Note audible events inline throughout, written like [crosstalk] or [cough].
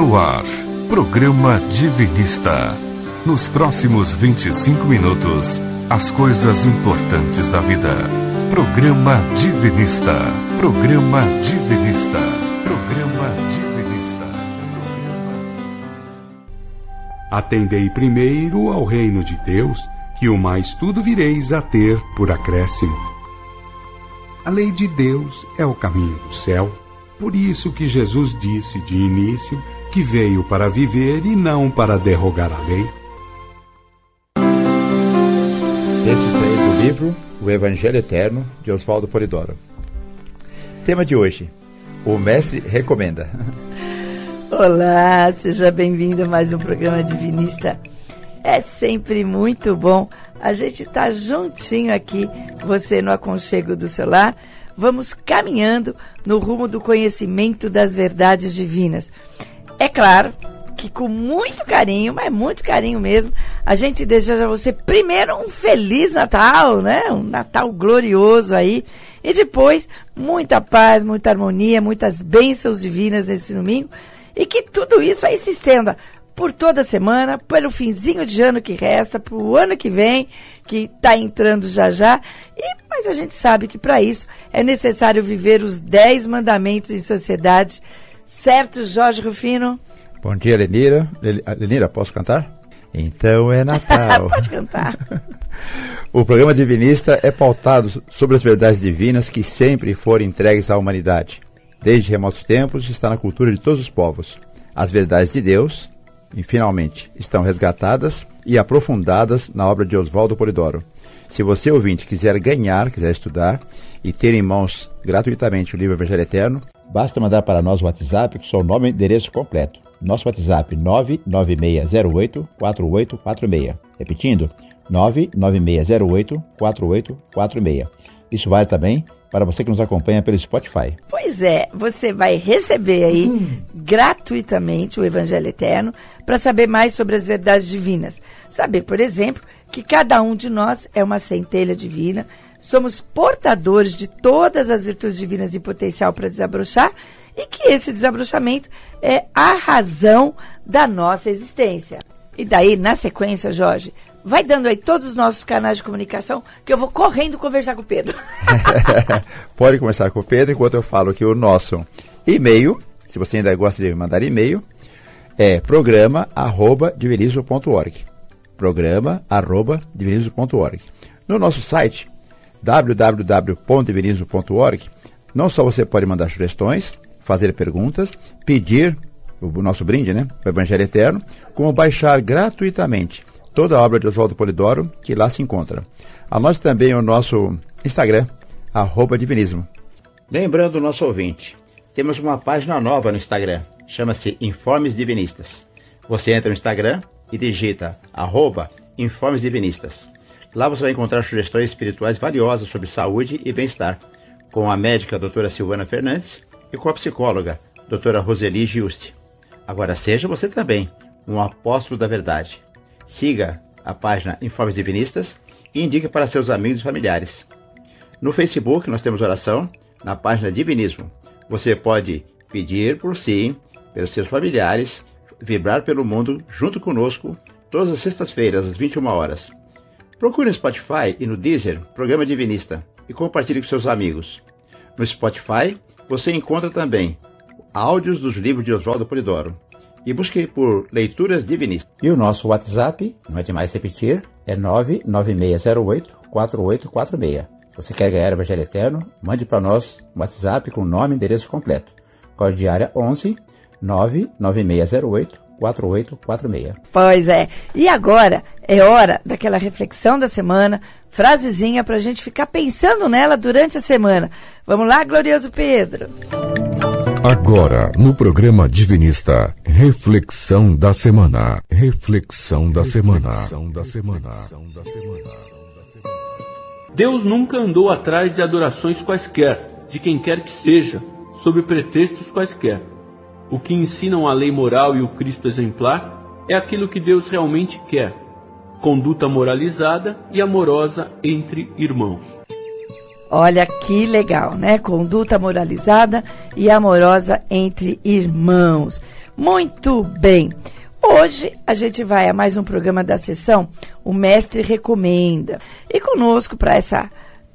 No ar, programa Divinista. Nos próximos 25 minutos, as coisas importantes da vida. Programa Divinista. Programa Divinista. Programa Divinista. Atendei primeiro ao reino de Deus, que o mais tudo vireis a ter por acréscimo. A lei de Deus é o caminho do céu. Por isso que Jesus disse de início que veio para viver e não para derrogar a lei. Texto extraído do livro O Evangelho Eterno, de Oswaldo Polidoro. Tema de hoje: O Mestre Recomenda. [laughs] Olá, seja bem-vindo a mais um programa Divinista. É sempre muito bom a gente estar tá juntinho aqui, você no aconchego do seu lar. Vamos caminhando no rumo do conhecimento das verdades divinas. É claro que com muito carinho, mas muito carinho mesmo, a gente deseja a você primeiro um feliz Natal, né? Um Natal glorioso aí. E depois, muita paz, muita harmonia, muitas bênçãos divinas nesse domingo. E que tudo isso aí se estenda por toda semana, pelo finzinho de ano que resta, para o ano que vem, que está entrando já já. E, mas a gente sabe que para isso é necessário viver os dez mandamentos em sociedade. Certo, Jorge Rufino? Bom dia, Lenira. Lenira, posso cantar? Então é Natal. [laughs] Pode cantar. [laughs] o programa Divinista é pautado sobre as verdades divinas que sempre foram entregues à humanidade. Desde remotos tempos está na cultura de todos os povos. As verdades de Deus, e finalmente, estão resgatadas e aprofundadas na obra de Oswaldo Polidoro. Se você, ouvinte, quiser ganhar, quiser estudar e ter em mãos gratuitamente o livro Evangelho Eterno, basta mandar para nós o WhatsApp com seu nome e endereço completo. Nosso WhatsApp 99608-4846. Repetindo, 99608-4846. Isso vale também para você que nos acompanha pelo Spotify. Pois é, você vai receber aí hum. gratuitamente o Evangelho Eterno para saber mais sobre as verdades divinas. Saber, por exemplo, que cada um de nós é uma centelha divina, somos portadores de todas as virtudes divinas e potencial para desabrochar e que esse desabrochamento é a razão da nossa existência. E daí, na sequência, Jorge, vai dando aí todos os nossos canais de comunicação que eu vou correndo conversar com o Pedro. [laughs] [laughs] Pode conversar com o Pedro enquanto eu falo que o nosso e-mail, se você ainda gosta de mandar e-mail, é programa@divinizo.org. programa@divinizo.org. No nosso site www.divinizo.org, não só você pode mandar sugestões, fazer perguntas, pedir o nosso brinde, né, o Evangelho Eterno, como baixar gratuitamente toda a obra de Oswaldo Polidoro, que lá se encontra. Anote também o nosso Instagram, arroba divinismo. Lembrando o nosso ouvinte, temos uma página nova no Instagram, chama-se Informes Divinistas. Você entra no Instagram e digita arroba Informes Divinistas. Lá você vai encontrar sugestões espirituais valiosas sobre saúde e bem-estar, com a médica doutora Silvana Fernandes e com a psicóloga doutora Roseli Giusti. Agora seja você também um apóstolo da verdade. Siga a página Informes Divinistas e indique para seus amigos e familiares. No Facebook nós temos oração na página Divinismo. Você pode pedir por si, pelos seus familiares, vibrar pelo mundo junto conosco todas as sextas-feiras às 21 horas. Procure no Spotify e no Deezer Programa Divinista e compartilhe com seus amigos. No Spotify você encontra também áudios dos livros de Oswaldo Polidoro e busque por Leituras Divinistas. E o nosso WhatsApp, não é demais repetir, é 99608-4846. Se você quer ganhar o Evangelho Eterno, mande para nós um WhatsApp com nome e endereço completo. Código de área 11 99608 4846. Pois é. E agora é hora daquela reflexão da semana, frasezinha para a gente ficar pensando nela durante a semana. Vamos lá, glorioso Pedro. Agora, no programa Divinista, reflexão da semana. Reflexão da semana. Reflexão da semana. Deus nunca andou atrás de adorações quaisquer, de quem quer que seja, sob pretextos quaisquer. O que ensinam a lei moral e o Cristo exemplar é aquilo que Deus realmente quer: conduta moralizada e amorosa entre irmãos. Olha que legal, né? Conduta moralizada e amorosa entre irmãos. Muito bem. Hoje a gente vai a mais um programa da sessão O Mestre Recomenda. E conosco para essa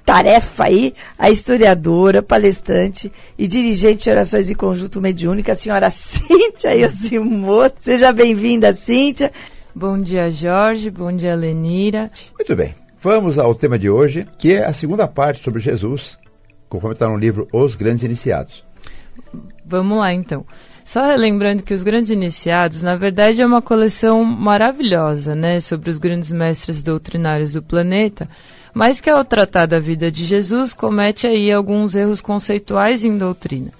tarefa aí, a historiadora, palestrante e dirigente de orações em conjunto mediúnica, a senhora [laughs] Cíntia Yoshimoto. Seja bem-vinda, Cíntia. Bom dia, Jorge. Bom dia, Lenira. Muito bem. Vamos ao tema de hoje, que é a segunda parte sobre Jesus, conforme está no livro Os Grandes Iniciados. Vamos lá, então. Só lembrando que os Grandes Iniciados, na verdade, é uma coleção maravilhosa, né, sobre os grandes mestres doutrinários do planeta, mas que ao tratar da vida de Jesus comete aí alguns erros conceituais em doutrina.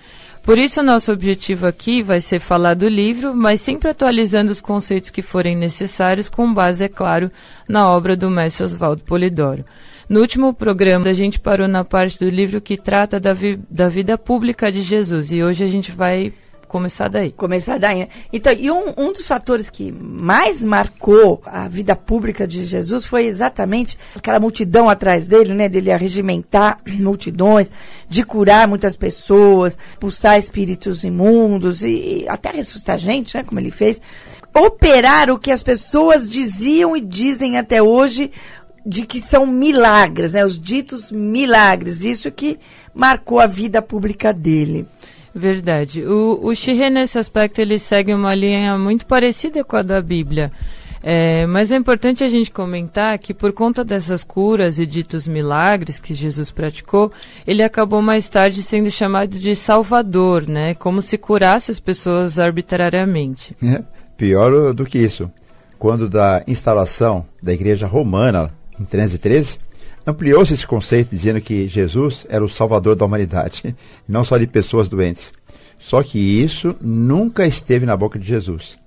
Por isso, nosso objetivo aqui vai ser falar do livro, mas sempre atualizando os conceitos que forem necessários, com base, é claro, na obra do mestre Oswaldo Polidoro. No último programa, a gente parou na parte do livro que trata da, vi da vida pública de Jesus, e hoje a gente vai começar daí. Começar daí. Né? Então, e um, um dos fatores que mais marcou a vida pública de Jesus foi exatamente aquela multidão atrás dele, né? Dele arregimentar [clears throat] multidões, de curar muitas pessoas, pulsar espíritos imundos e, e até ressuscitar gente, né? Como ele fez. Operar o que as pessoas diziam e dizem até hoje de que são milagres, né? Os ditos milagres. Isso que marcou a vida pública dele. Verdade. O, o Shirê, nesse aspecto, ele segue uma linha muito parecida com a da Bíblia. É, mas é importante a gente comentar que por conta dessas curas e ditos milagres que Jesus praticou, ele acabou mais tarde sendo chamado de Salvador, né? Como se curasse as pessoas arbitrariamente. É, pior do que isso. Quando da instalação da igreja romana, em 313, Ampliou-se esse conceito dizendo que Jesus era o salvador da humanidade, [laughs] não só de pessoas doentes. Só que isso nunca esteve na boca de Jesus.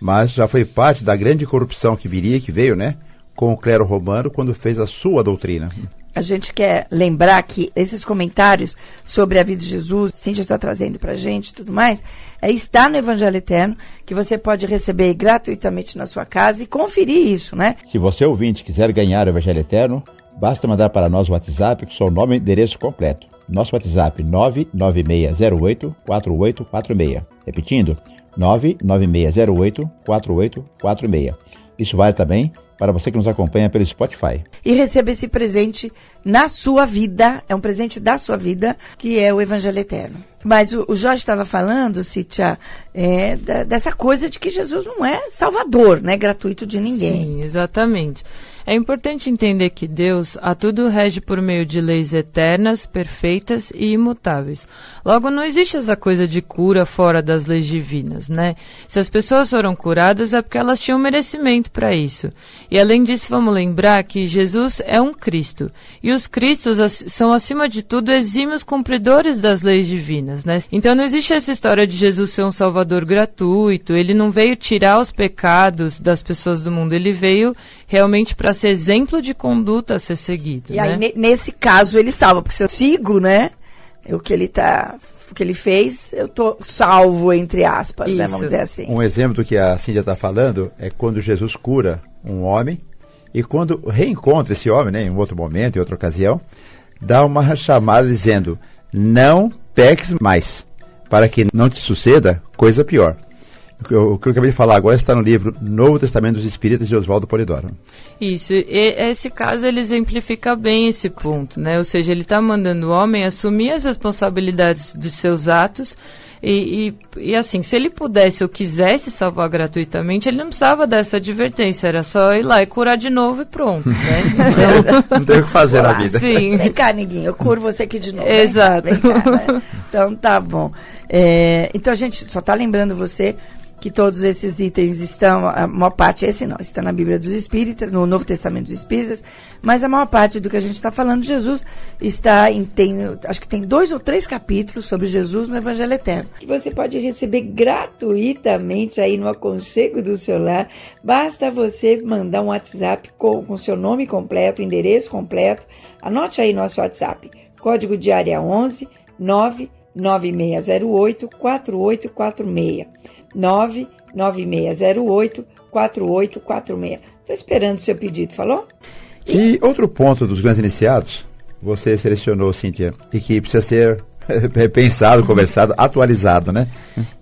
Mas já foi parte da grande corrupção que viria, que veio, né? Com o clero romano quando fez a sua doutrina. A gente quer lembrar que esses comentários sobre a vida de Jesus, Cíntia está trazendo para a gente tudo mais, é, está no Evangelho Eterno, que você pode receber gratuitamente na sua casa e conferir isso, né? Se você ouvinte quiser ganhar o Evangelho Eterno, Basta mandar para nós o WhatsApp com seu nome e endereço completo. Nosso WhatsApp 99608-4846. Repetindo, 99608-4846. Isso vale também para você que nos acompanha pelo Spotify. E receba esse presente na sua vida, é um presente da sua vida, que é o Evangelho Eterno. Mas o, o Jorge estava falando, Citia, é, da, dessa coisa de que Jesus não é salvador, né? Gratuito de ninguém. Sim, exatamente. É importante entender que Deus a tudo rege por meio de leis eternas, perfeitas e imutáveis. Logo, não existe essa coisa de cura fora das leis divinas, né? Se as pessoas foram curadas é porque elas tinham merecimento para isso. E além disso, vamos lembrar que Jesus é um Cristo. E os Cristos são, acima de tudo, exímios cumpridores das leis divinas, né? Então não existe essa história de Jesus ser um salvador gratuito. Ele não veio tirar os pecados das pessoas do mundo. Ele veio realmente para ser exemplo de conduta a ser seguido. E né? aí, nesse caso, ele salva, porque se eu sigo, né? O que ele tá. O que ele fez, eu tô salvo, entre aspas, né? Vamos dizer assim. Um exemplo do que a Cíndia está falando é quando Jesus cura um homem e quando reencontra esse homem, né, em outro momento, em outra ocasião, dá uma chamada dizendo: Não peques mais, para que não te suceda coisa pior. O que, eu, acabei de falar agora está no livro Novo Testamento dos Espíritas de Oswaldo Polidoro. Isso, e esse caso ele exemplifica bem esse ponto, né? Ou seja, ele está mandando o homem assumir as responsabilidades dos seus atos e, e, e, assim, se ele pudesse ou quisesse salvar gratuitamente, ele não precisava dessa advertência, era só ir lá e curar de novo e pronto, né? [laughs] Então, não tem o que fazer na [laughs] vida. Sim. Vem cá, Niguinho, eu curo você aqui de novo. Exato. Vem cá, né? Então tá bom. É, então a gente só está lembrando você que todos esses itens estão, a maior parte, esse não, está na Bíblia dos Espíritas, no Novo Testamento dos Espíritas, mas a maior parte do que a gente está falando de Jesus está em, tem, acho que tem dois ou três capítulos sobre Jesus no Evangelho Eterno, você pode receber gratuitamente aí no aconchego do celular, basta você mandar um WhatsApp com, com seu nome completo, endereço completo, anote aí nosso WhatsApp, código de área 11 99608 4846. 99608 4846. Estou esperando o seu pedido, falou? E outro ponto dos grandes iniciados, você selecionou, Cíntia, e que precisa ser [laughs] repensado, conversado, atualizado, né?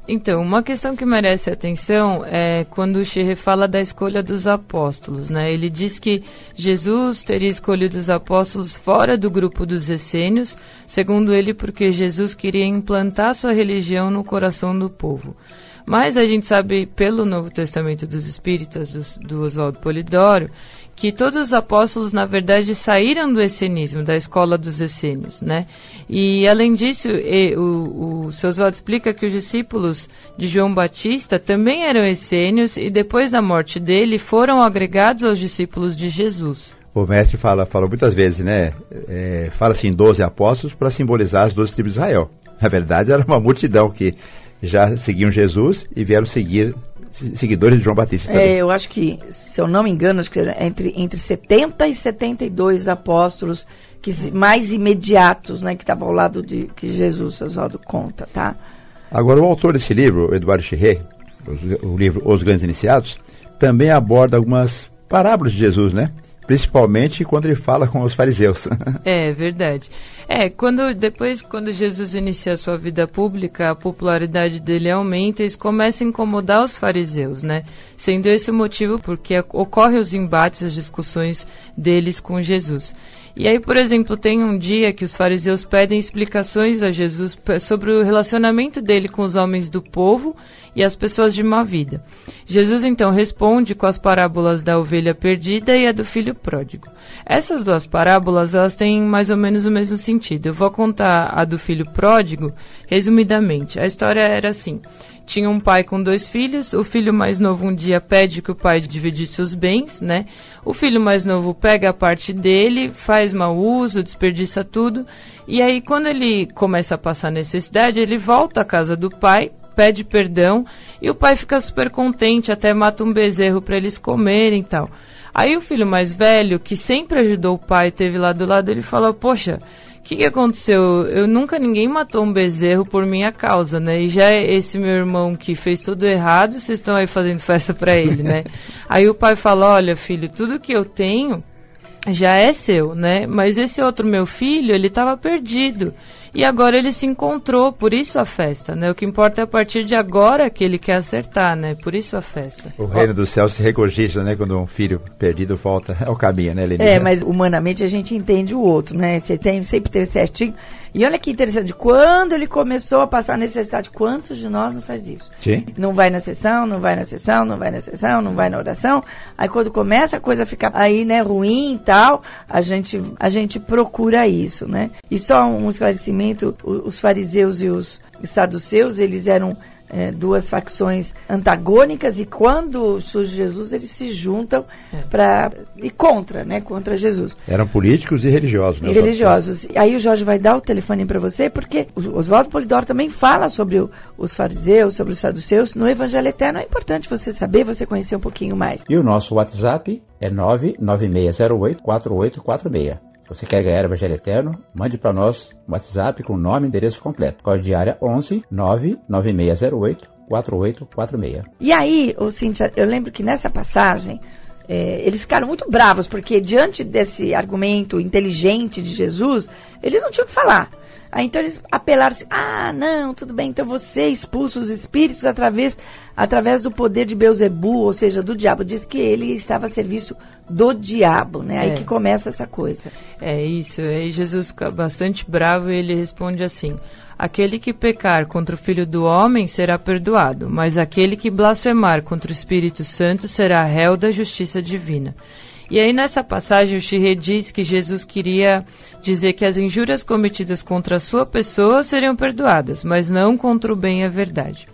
Então, uma questão que merece atenção é quando o Xerre fala da escolha dos apóstolos, né? Ele diz que Jesus teria escolhido os apóstolos fora do grupo dos essênios, segundo ele, porque Jesus queria implantar sua religião no coração do povo. Mas a gente sabe pelo Novo Testamento dos Espíritas, do, do Oswaldo Polidoro, que todos os apóstolos, na verdade, saíram do essenismo, da escola dos essênios, né? E, além disso, e, o, o seu Oswaldo explica que os discípulos de João Batista também eram essênios e, depois da morte dele, foram agregados aos discípulos de Jesus. O mestre fala, falou muitas vezes, né? É, fala assim, 12 apóstolos para simbolizar as 12 tribos de Israel. Na verdade, era uma multidão que já seguiam Jesus e vieram seguir seguidores de João Batista. É, eu acho que, se eu não me engano, acho que entre, entre 70 e 72 apóstolos que, mais imediatos, né, que estavam ao lado de que Jesus, Oswaldo, conta, tá? Agora, o autor desse livro, Eduardo Chirré, o livro Os Grandes Iniciados, também aborda algumas parábolas de Jesus, né? Principalmente quando ele fala com os fariseus. [laughs] é verdade. É, quando depois quando Jesus inicia a sua vida pública, a popularidade dele aumenta e isso começa a incomodar os fariseus, né? Sendo esse o motivo porque ocorrem os embates, as discussões deles com Jesus. E aí, por exemplo, tem um dia que os fariseus pedem explicações a Jesus sobre o relacionamento dele com os homens do povo e as pessoas de má vida. Jesus então responde com as parábolas da ovelha perdida e a do filho pródigo. Essas duas parábolas, elas têm mais ou menos o mesmo sentido. Eu vou contar a do filho pródigo resumidamente. A história era assim: tinha um pai com dois filhos. O filho mais novo um dia pede que o pai dividisse os bens, né? O filho mais novo pega a parte dele, faz mau uso, desperdiça tudo. E aí, quando ele começa a passar necessidade, ele volta à casa do pai, pede perdão e o pai fica super contente, até mata um bezerro para eles comerem e tal. Aí o filho mais velho, que sempre ajudou o pai, teve lá do lado, ele falou: Poxa, que, que aconteceu? Eu nunca ninguém matou um bezerro por minha causa, né? E já esse meu irmão que fez tudo errado, vocês estão aí fazendo festa para ele, né? [laughs] aí o pai fala: "Olha, filho, tudo que eu tenho já é seu, né? Mas esse outro meu filho, ele estava perdido. E agora ele se encontrou, por isso a festa, né? O que importa é a partir de agora que ele quer acertar, né? Por isso a festa. O reino do céu se regozija, né? Quando um filho perdido volta [laughs] ao caminho, né, Lenine? É, mas humanamente a gente entende o outro, né? Você tem sempre ter certinho. E olha que interessante, quando ele começou a passar necessidade, quantos de nós não faz isso? Sim. Não vai na sessão, não vai na sessão, não vai na sessão, não vai na oração. Aí quando começa a coisa a ficar aí, né, ruim e tal, a gente, a gente procura isso, né? E só um esclarecimento, os fariseus e os saduceus, eles eram é, duas facções antagônicas e quando surge Jesus eles se juntam é. para e contra, né, contra Jesus. Eram políticos e religiosos. Né, e religiosos. E aí o Jorge vai dar o telefone para você porque o Oswaldo Polidoro também fala sobre o, os fariseus, sobre os saduceus no Evangelho Eterno. É importante você saber, você conhecer um pouquinho mais. E o nosso WhatsApp é 99608 4846. Se você quer ganhar o Evangelho Eterno, mande para nós um WhatsApp com nome e endereço completo. Código de área 11 99608 4846. E aí, Cíntia, eu lembro que nessa passagem, é, eles ficaram muito bravos, porque diante desse argumento inteligente de Jesus, eles não tinham o que falar. Aí então eles apelaram assim: ah, não, tudo bem, então você expulsa os espíritos através, através do poder de Beuzebu, ou seja, do diabo. Diz que ele estava a serviço do diabo, né? Aí é. que começa essa coisa. É isso. Aí Jesus fica bastante bravo e ele responde assim: Aquele que pecar contra o Filho do Homem será perdoado, mas aquele que blasfemar contra o Espírito Santo será réu da justiça divina. E aí nessa passagem o Xirê diz que Jesus queria dizer que as injúrias cometidas contra a sua pessoa seriam perdoadas, mas não contra o bem e a verdade.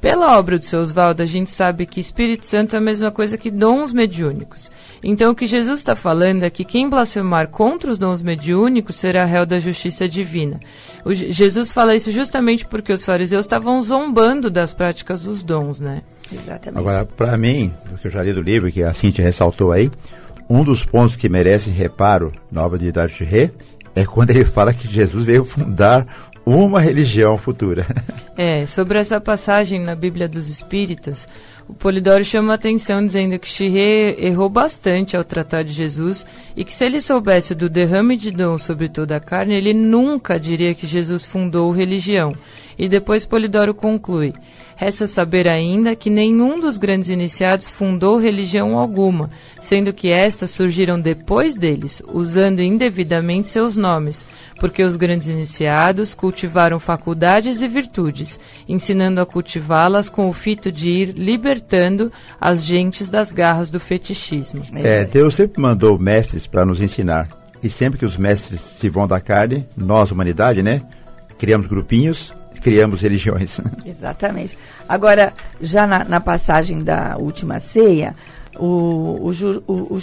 Pela obra do seu Oswaldo, a gente sabe que Espírito Santo é a mesma coisa que dons mediúnicos. Então, o que Jesus está falando é que quem blasfemar contra os dons mediúnicos será réu da justiça divina. O, Jesus fala isso justamente porque os fariseus estavam zombando das práticas dos dons, né? Exatamente. Agora, para mim, o que eu já li do livro, que a Cintia ressaltou aí, um dos pontos que merece reparo na obra de Ré é quando ele fala que Jesus veio fundar uma religião futura. [laughs] É, sobre essa passagem na Bíblia dos Espíritas, O Polidoro chama a atenção dizendo que Chirré errou bastante ao tratar de Jesus e que se ele soubesse do derrame de dom sobre toda a carne, ele nunca diria que Jesus fundou religião. E depois Polidoro conclui: Resta saber ainda que nenhum dos grandes iniciados fundou religião alguma, sendo que estas surgiram depois deles, usando indevidamente seus nomes, porque os grandes iniciados cultivaram faculdades e virtudes, ensinando a cultivá-las com o fito de ir libertando as gentes das garras do fetichismo. É, Deus sempre mandou mestres para nos ensinar. E sempre que os mestres se vão da carne, nós, humanidade, né? Criamos grupinhos criamos religiões. [laughs] Exatamente. Agora, já na, na passagem da última ceia, o, o, o, o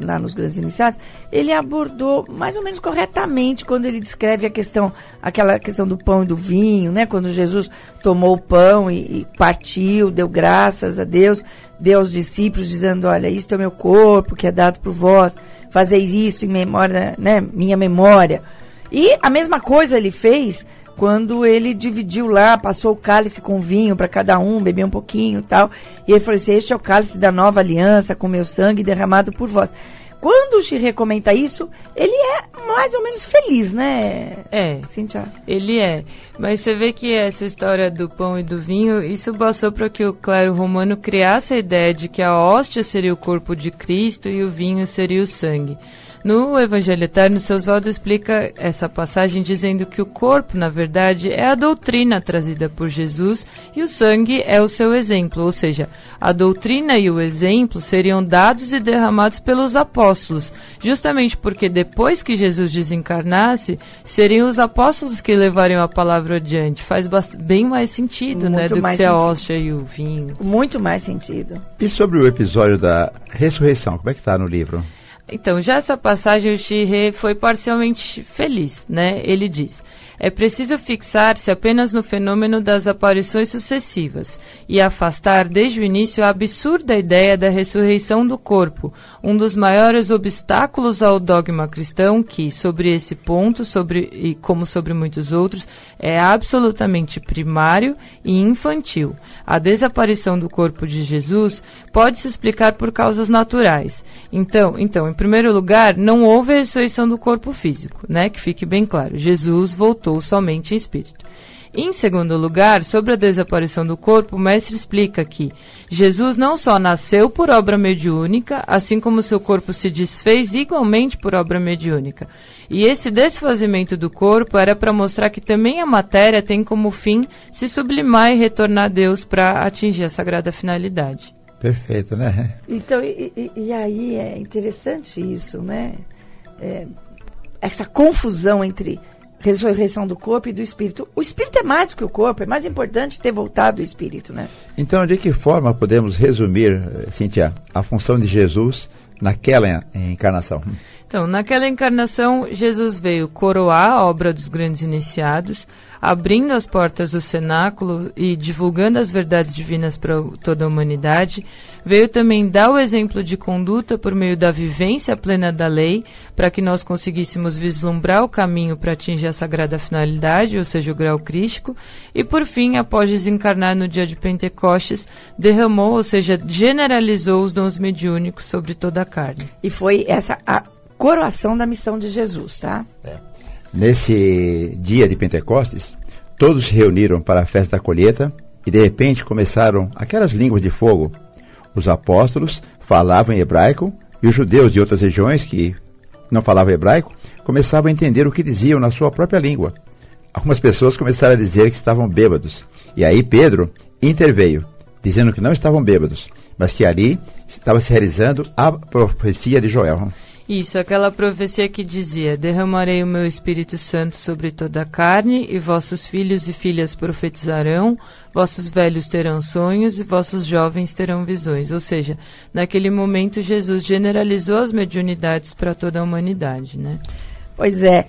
lá nos grandes iniciados, ele abordou mais ou menos corretamente quando ele descreve a questão, aquela questão do pão e do vinho, né? Quando Jesus tomou o pão e, e partiu, deu graças a Deus, deu aos discípulos dizendo, olha, isto é o meu corpo que é dado por vós, fazeis isto em memória, né? Minha memória. E a mesma coisa ele fez quando ele dividiu lá, passou o cálice com vinho para cada um, bebeu um pouquinho e tal. E ele falou assim: Este é o cálice da nova aliança, com meu sangue derramado por vós. Quando o Xirê comenta isso, ele é mais ou menos feliz, né? É. Cíntia? Ele é. Mas você vê que essa história do pão e do vinho, isso bastou para que o clero romano criasse a ideia de que a hóstia seria o corpo de Cristo e o vinho seria o sangue. No Evangelho Eterno, Seus Valdo explica essa passagem dizendo que o corpo, na verdade, é a doutrina trazida por Jesus e o sangue é o seu exemplo, ou seja, a doutrina e o exemplo seriam dados e derramados pelos apóstolos, justamente porque depois que Jesus desencarnasse, seriam os apóstolos que levariam a palavra adiante. Faz bem mais sentido, né, Muito né, do que ser a hóstia e o vinho. Muito mais sentido. E sobre o episódio da ressurreição, como é que está no livro? Então, já essa passagem, o Shirê foi parcialmente feliz, né? Ele diz: é preciso fixar-se apenas no fenômeno das aparições sucessivas e afastar desde o início a absurda ideia da ressurreição do corpo, um dos maiores obstáculos ao dogma cristão que, sobre esse ponto, sobre e como sobre muitos outros, é absolutamente primário e infantil. A desaparição do corpo de Jesus pode se explicar por causas naturais. Então, então, primeiro lugar, não houve a ressurreição do corpo físico, né? Que fique bem claro. Jesus voltou somente em espírito. Em segundo lugar, sobre a desaparição do corpo, o mestre explica que Jesus não só nasceu por obra mediúnica, assim como seu corpo se desfez igualmente por obra mediúnica. E esse desfazimento do corpo era para mostrar que também a matéria tem como fim se sublimar e retornar a Deus para atingir a sagrada finalidade. Perfeito, né? Então, e, e, aí é interessante isso, né? É, essa confusão entre ressurreição do corpo e do espírito. O espírito é mais do que o corpo, é mais importante ter voltado o espírito, né? Então, de que forma podemos resumir, eh, Cíntia, a função de Jesus naquela encarnação? Então, naquela encarnação, Jesus veio coroar a obra dos grandes iniciados, abrindo as portas do cenáculo e divulgando as verdades divinas para toda a humanidade. Veio também dar o exemplo de conduta por meio da vivência plena da lei, para que nós conseguíssemos vislumbrar o caminho para atingir a sagrada finalidade, ou seja, o grau crístico. E por fim, após desencarnar no dia de Pentecostes, derramou, ou seja, generalizou os dons mediúnicos sobre toda a carne. E foi essa a coroação da missão de Jesus, tá? É. Nesse dia de Pentecostes, todos se reuniram para a festa da colheita e de repente começaram aquelas línguas de fogo. Os apóstolos falavam em hebraico e os judeus de outras regiões que não falavam hebraico começavam a entender o que diziam na sua própria língua. Algumas pessoas começaram a dizer que estavam bêbados. E aí Pedro interveio, dizendo que não estavam bêbados, mas que ali estava se realizando a profecia de Joel. Isso, aquela profecia que dizia: Derramarei o meu Espírito Santo sobre toda a carne, e vossos filhos e filhas profetizarão, vossos velhos terão sonhos e vossos jovens terão visões. Ou seja, naquele momento Jesus generalizou as mediunidades para toda a humanidade, né? Pois é.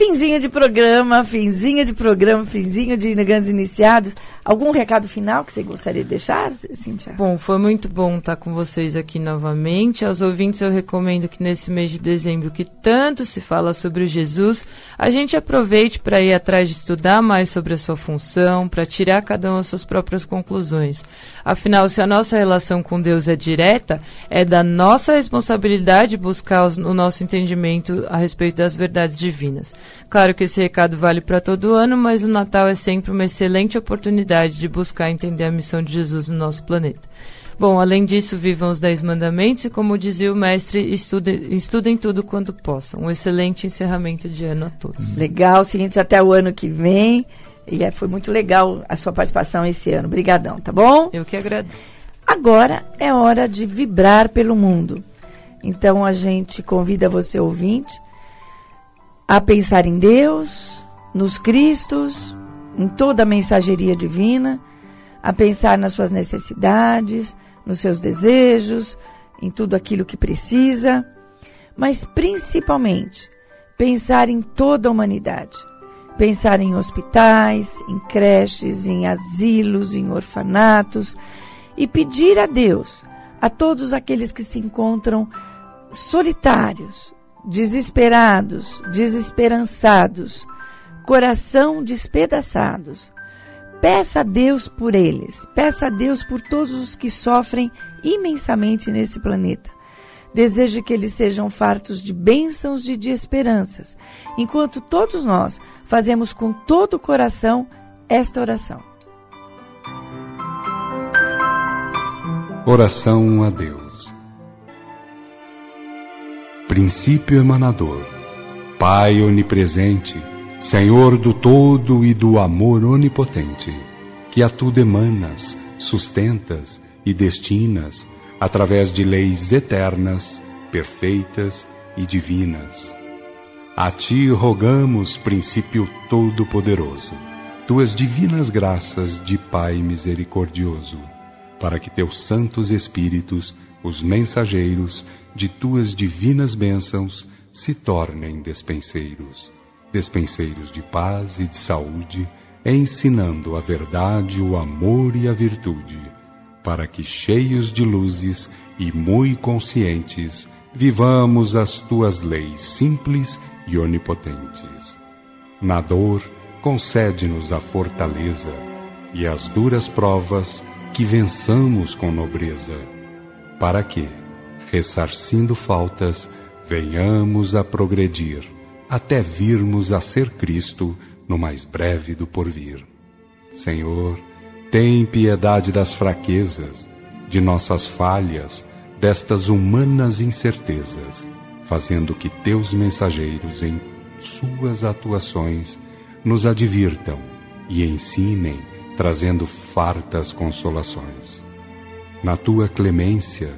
Finzinho de programa, finzinho de programa, finzinho de grandes iniciados. Algum recado final que você gostaria de deixar, Cintia? Bom, foi muito bom estar com vocês aqui novamente. Aos ouvintes eu recomendo que nesse mês de dezembro, que tanto se fala sobre Jesus, a gente aproveite para ir atrás de estudar mais sobre a sua função, para tirar cada um as suas próprias conclusões. Afinal, se a nossa relação com Deus é direta, é da nossa responsabilidade buscar o nosso entendimento a respeito das verdades divinas. Claro que esse recado vale para todo ano, mas o Natal é sempre uma excelente oportunidade de buscar entender a missão de Jesus no nosso planeta. Bom, além disso, vivam os Dez Mandamentos e, como dizia o mestre, estudem, estudem tudo quanto possam. Um excelente encerramento de ano a todos. Legal, seguinte, até o ano que vem. E é, foi muito legal a sua participação esse ano. Obrigadão, tá bom? Eu que agradeço. Agora é hora de vibrar pelo mundo. Então a gente convida você, ouvinte, a pensar em Deus, nos Cristos, em toda a mensageria divina, a pensar nas suas necessidades, nos seus desejos, em tudo aquilo que precisa, mas principalmente pensar em toda a humanidade. Pensar em hospitais, em creches, em asilos, em orfanatos e pedir a Deus, a todos aqueles que se encontram solitários, desesperados, desesperançados, coração despedaçados. Peça a Deus por eles, peça a Deus por todos os que sofrem imensamente nesse planeta. Deseje que eles sejam fartos de bênçãos e de esperanças, enquanto todos nós fazemos com todo o coração esta oração. Oração a Deus princípio emanador, Pai onipresente, Senhor do todo e do amor onipotente, que a tudo emanas, sustentas e destinas através de leis eternas, perfeitas e divinas. A ti rogamos, princípio todo-poderoso, tuas divinas graças de Pai misericordioso, para que teus santos espíritos, os mensageiros, de tuas divinas bênçãos se tornem despenseiros, despenseiros de paz e de saúde, ensinando a verdade, o amor e a virtude, para que, cheios de luzes e muito conscientes, vivamos as tuas leis simples e onipotentes. Na dor, concede-nos a fortaleza e as duras provas que vençamos com nobreza, para que, ressarcindo faltas, venhamos a progredir, até virmos a ser Cristo no mais breve do porvir. Senhor, tem piedade das fraquezas, de nossas falhas, destas humanas incertezas, fazendo que teus mensageiros, em suas atuações, nos advirtam e ensinem, trazendo fartas consolações. Na tua clemência,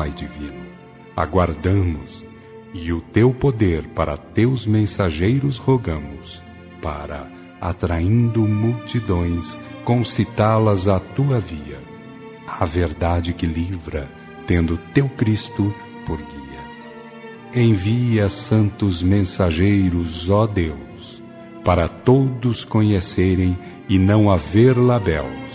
Pai Divino, aguardamos e o teu poder para teus mensageiros rogamos, para, atraindo multidões, concitá-las à tua via, a verdade que livra, tendo teu Cristo por guia. Envia santos mensageiros, ó Deus, para todos conhecerem e não haver labéus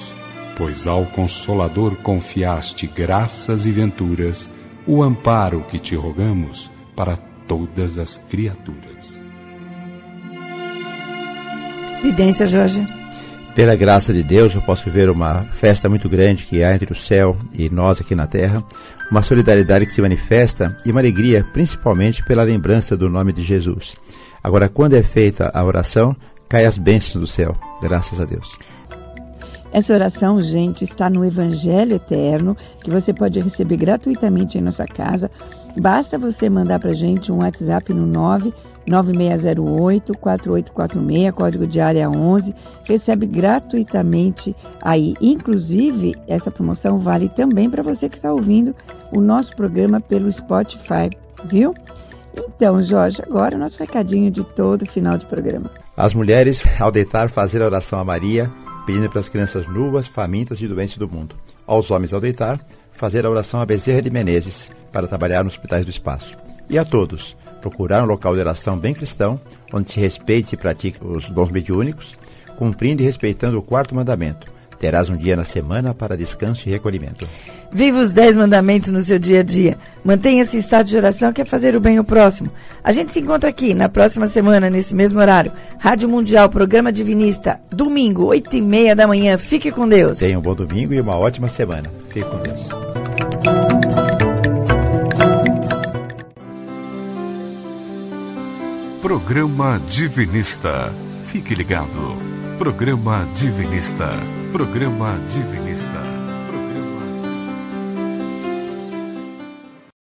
pois ao Consolador confiaste graças e venturas, o amparo que te rogamos para todas as criaturas. Vidência, Jorge. Pela graça de Deus, eu posso ver uma festa muito grande que há entre o céu e nós aqui na terra, uma solidariedade que se manifesta e uma alegria, principalmente pela lembrança do nome de Jesus. Agora, quando é feita a oração, cai as bênçãos do céu, graças a Deus. Essa oração, gente, está no Evangelho Eterno, que você pode receber gratuitamente em nossa casa. Basta você mandar para gente um WhatsApp no 9 9608 4846, código de área 11, recebe gratuitamente aí. Inclusive, essa promoção vale também para você que está ouvindo o nosso programa pelo Spotify, viu? Então, Jorge, agora o nosso recadinho de todo final de programa. As mulheres, ao deitar, fazer a oração a Maria, pedindo para as crianças nuas, famintas e doentes do mundo. Aos homens, ao deitar, fazer a oração a Bezerra de Menezes, para trabalhar nos hospitais do espaço. E a todos, procurar um local de oração bem cristão, onde se respeite e pratique os dons mediúnicos, cumprindo e respeitando o quarto mandamento. Terás um dia na semana para descanso e recolhimento. Viva os 10 mandamentos no seu dia a dia. Mantenha-se em estado de oração que é fazer o bem ao próximo. A gente se encontra aqui na próxima semana, nesse mesmo horário. Rádio Mundial, programa Divinista, domingo, 8 e meia da manhã. Fique com Deus. Tenha um bom domingo e uma ótima semana. Fique com Deus. Programa Divinista. Fique ligado. Programa Divinista. Programa Divinista.